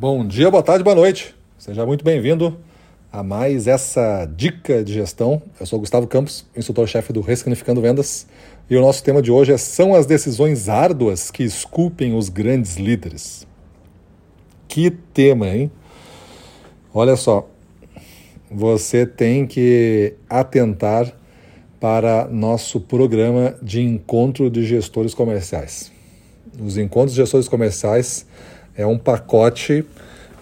Bom dia, boa tarde, boa noite. Seja muito bem-vindo a mais essa dica de gestão. Eu sou Gustavo Campos, instrutor-chefe do Ressignificando Vendas, e o nosso tema de hoje é, são as decisões árduas que esculpem os grandes líderes. Que tema, hein? Olha só, você tem que atentar para nosso programa de encontro de gestores comerciais. Os encontros de gestores comerciais é um pacote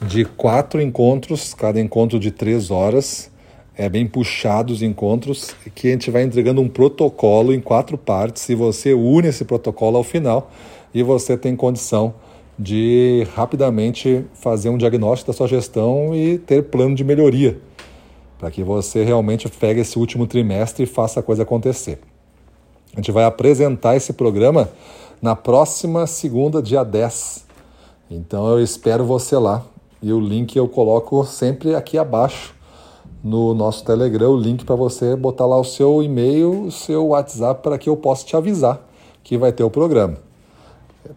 de quatro encontros, cada encontro de três horas. É bem puxado os encontros, que a gente vai entregando um protocolo em quatro partes e você une esse protocolo ao final e você tem condição de rapidamente fazer um diagnóstico da sua gestão e ter plano de melhoria, para que você realmente pegue esse último trimestre e faça a coisa acontecer. A gente vai apresentar esse programa na próxima segunda, dia 10. Então eu espero você lá. E o link eu coloco sempre aqui abaixo no nosso Telegram, o link para você botar lá o seu e-mail, o seu WhatsApp para que eu possa te avisar que vai ter o programa.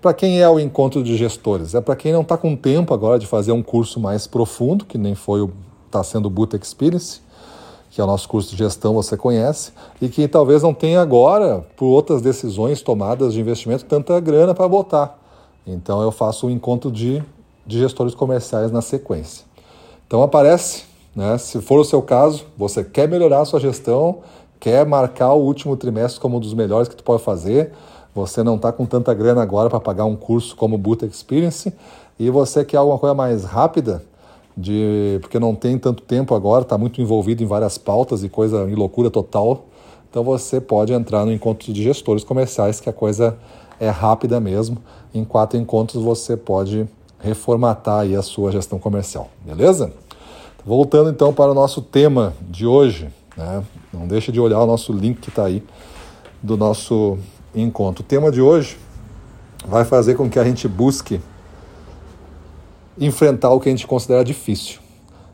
Para quem é o encontro de gestores? É para quem não está com tempo agora de fazer um curso mais profundo, que nem foi o está sendo o Boot Experience, que é o nosso curso de gestão, você conhece, e que talvez não tenha agora, por outras decisões tomadas de investimento, tanta grana para botar. Então eu faço um encontro de, de gestores comerciais na sequência. Então aparece, né? Se for o seu caso, você quer melhorar a sua gestão, quer marcar o último trimestre como um dos melhores que tu pode fazer, você não está com tanta grana agora para pagar um curso como o Boot Experience e você quer alguma coisa mais rápida, de porque não tem tanto tempo agora, está muito envolvido em várias pautas e coisa em loucura total. Então você pode entrar no encontro de gestores comerciais, que a coisa é rápida mesmo. Em quatro encontros você pode reformatar aí a sua gestão comercial, beleza? Voltando então para o nosso tema de hoje, né? não deixe de olhar o nosso link que está aí do nosso encontro. O tema de hoje vai fazer com que a gente busque enfrentar o que a gente considera difícil.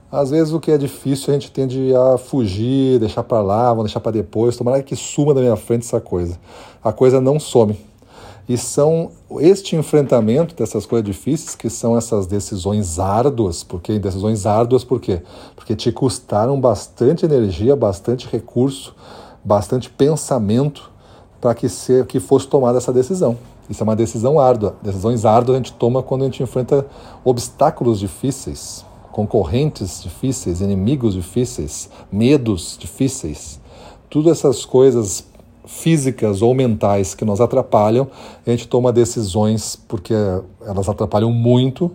Às vezes o que é difícil a gente tende a fugir, deixar para lá, vou deixar para depois, tomara que suma da minha frente essa coisa. A coisa não some. E são este enfrentamento dessas coisas difíceis que são essas decisões árduas, porque decisões árduas por quê? Porque te custaram bastante energia, bastante recurso, bastante pensamento para que, ser, que fosse tomada essa decisão. Isso é uma decisão árdua. Decisões árduas a gente toma quando a gente enfrenta obstáculos difíceis, concorrentes difíceis, inimigos difíceis, medos difíceis. Tudo essas coisas físicas ou mentais que nos atrapalham, a gente toma decisões porque elas atrapalham muito,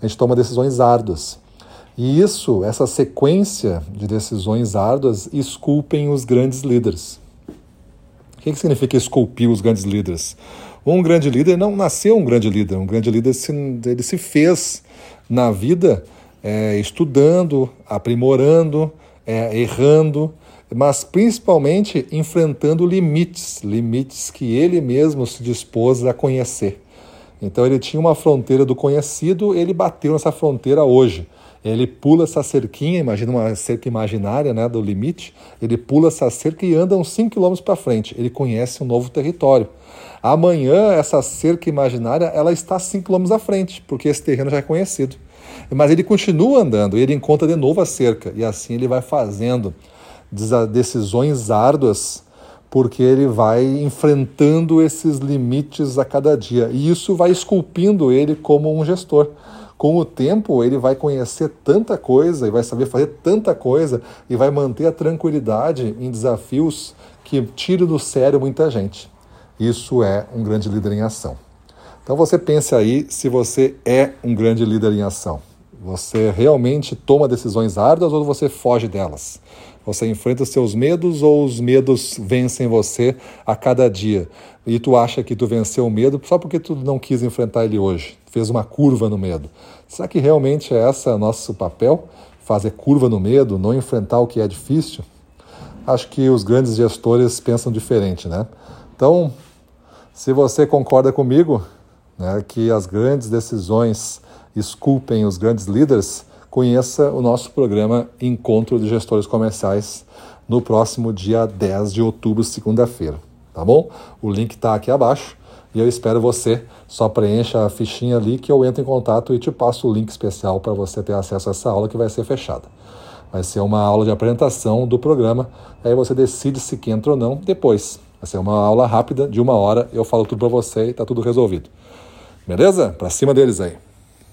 a gente toma decisões árduas. E isso, essa sequência de decisões árduas, esculpem os grandes líderes. O que, que significa esculpir os grandes líderes? Um grande líder não nasceu um grande líder, um grande líder se, ele se fez na vida é, estudando, aprimorando, é, errando, mas principalmente enfrentando limites, limites que ele mesmo se dispôs a conhecer. Então ele tinha uma fronteira do conhecido, ele bateu nessa fronteira hoje. Ele pula essa cerquinha, imagina uma cerca imaginária né, do limite, ele pula essa cerca e anda uns 5 km para frente. Ele conhece um novo território. Amanhã, essa cerca imaginária ela está 5 km à frente, porque esse terreno já é conhecido. Mas ele continua andando ele encontra de novo a cerca, e assim ele vai fazendo decisões árduas, porque ele vai enfrentando esses limites a cada dia. E isso vai esculpindo ele como um gestor com o tempo ele vai conhecer tanta coisa e vai saber fazer tanta coisa e vai manter a tranquilidade em desafios que tiram do sério muita gente. Isso é um grande líder em ação. Então você pense aí se você é um grande líder em ação. Você realmente toma decisões árduas ou você foge delas? Você enfrenta os seus medos ou os medos vencem você a cada dia? E tu acha que tu venceu o medo só porque tu não quis enfrentar ele hoje? Fez uma curva no medo. Será que realmente é esse nosso papel? Fazer curva no medo, não enfrentar o que é difícil? Acho que os grandes gestores pensam diferente, né? Então, se você concorda comigo, né, que as grandes decisões esculpem os grandes líderes, conheça o nosso programa Encontro de Gestores Comerciais no próximo dia 10 de outubro, segunda-feira, tá bom? O link está aqui abaixo E eu espero você. Só preencha a fichinha ali que eu entro em contato e te passo o link especial para você ter acesso a essa aula que vai ser fechada. Vai ser uma aula de apresentação do programa, aí você decide se quer entra ou não depois. Vai ser uma aula rápida de uma hora, eu falo tudo para você e está tudo resolvido. Beleza? Para cima deles aí.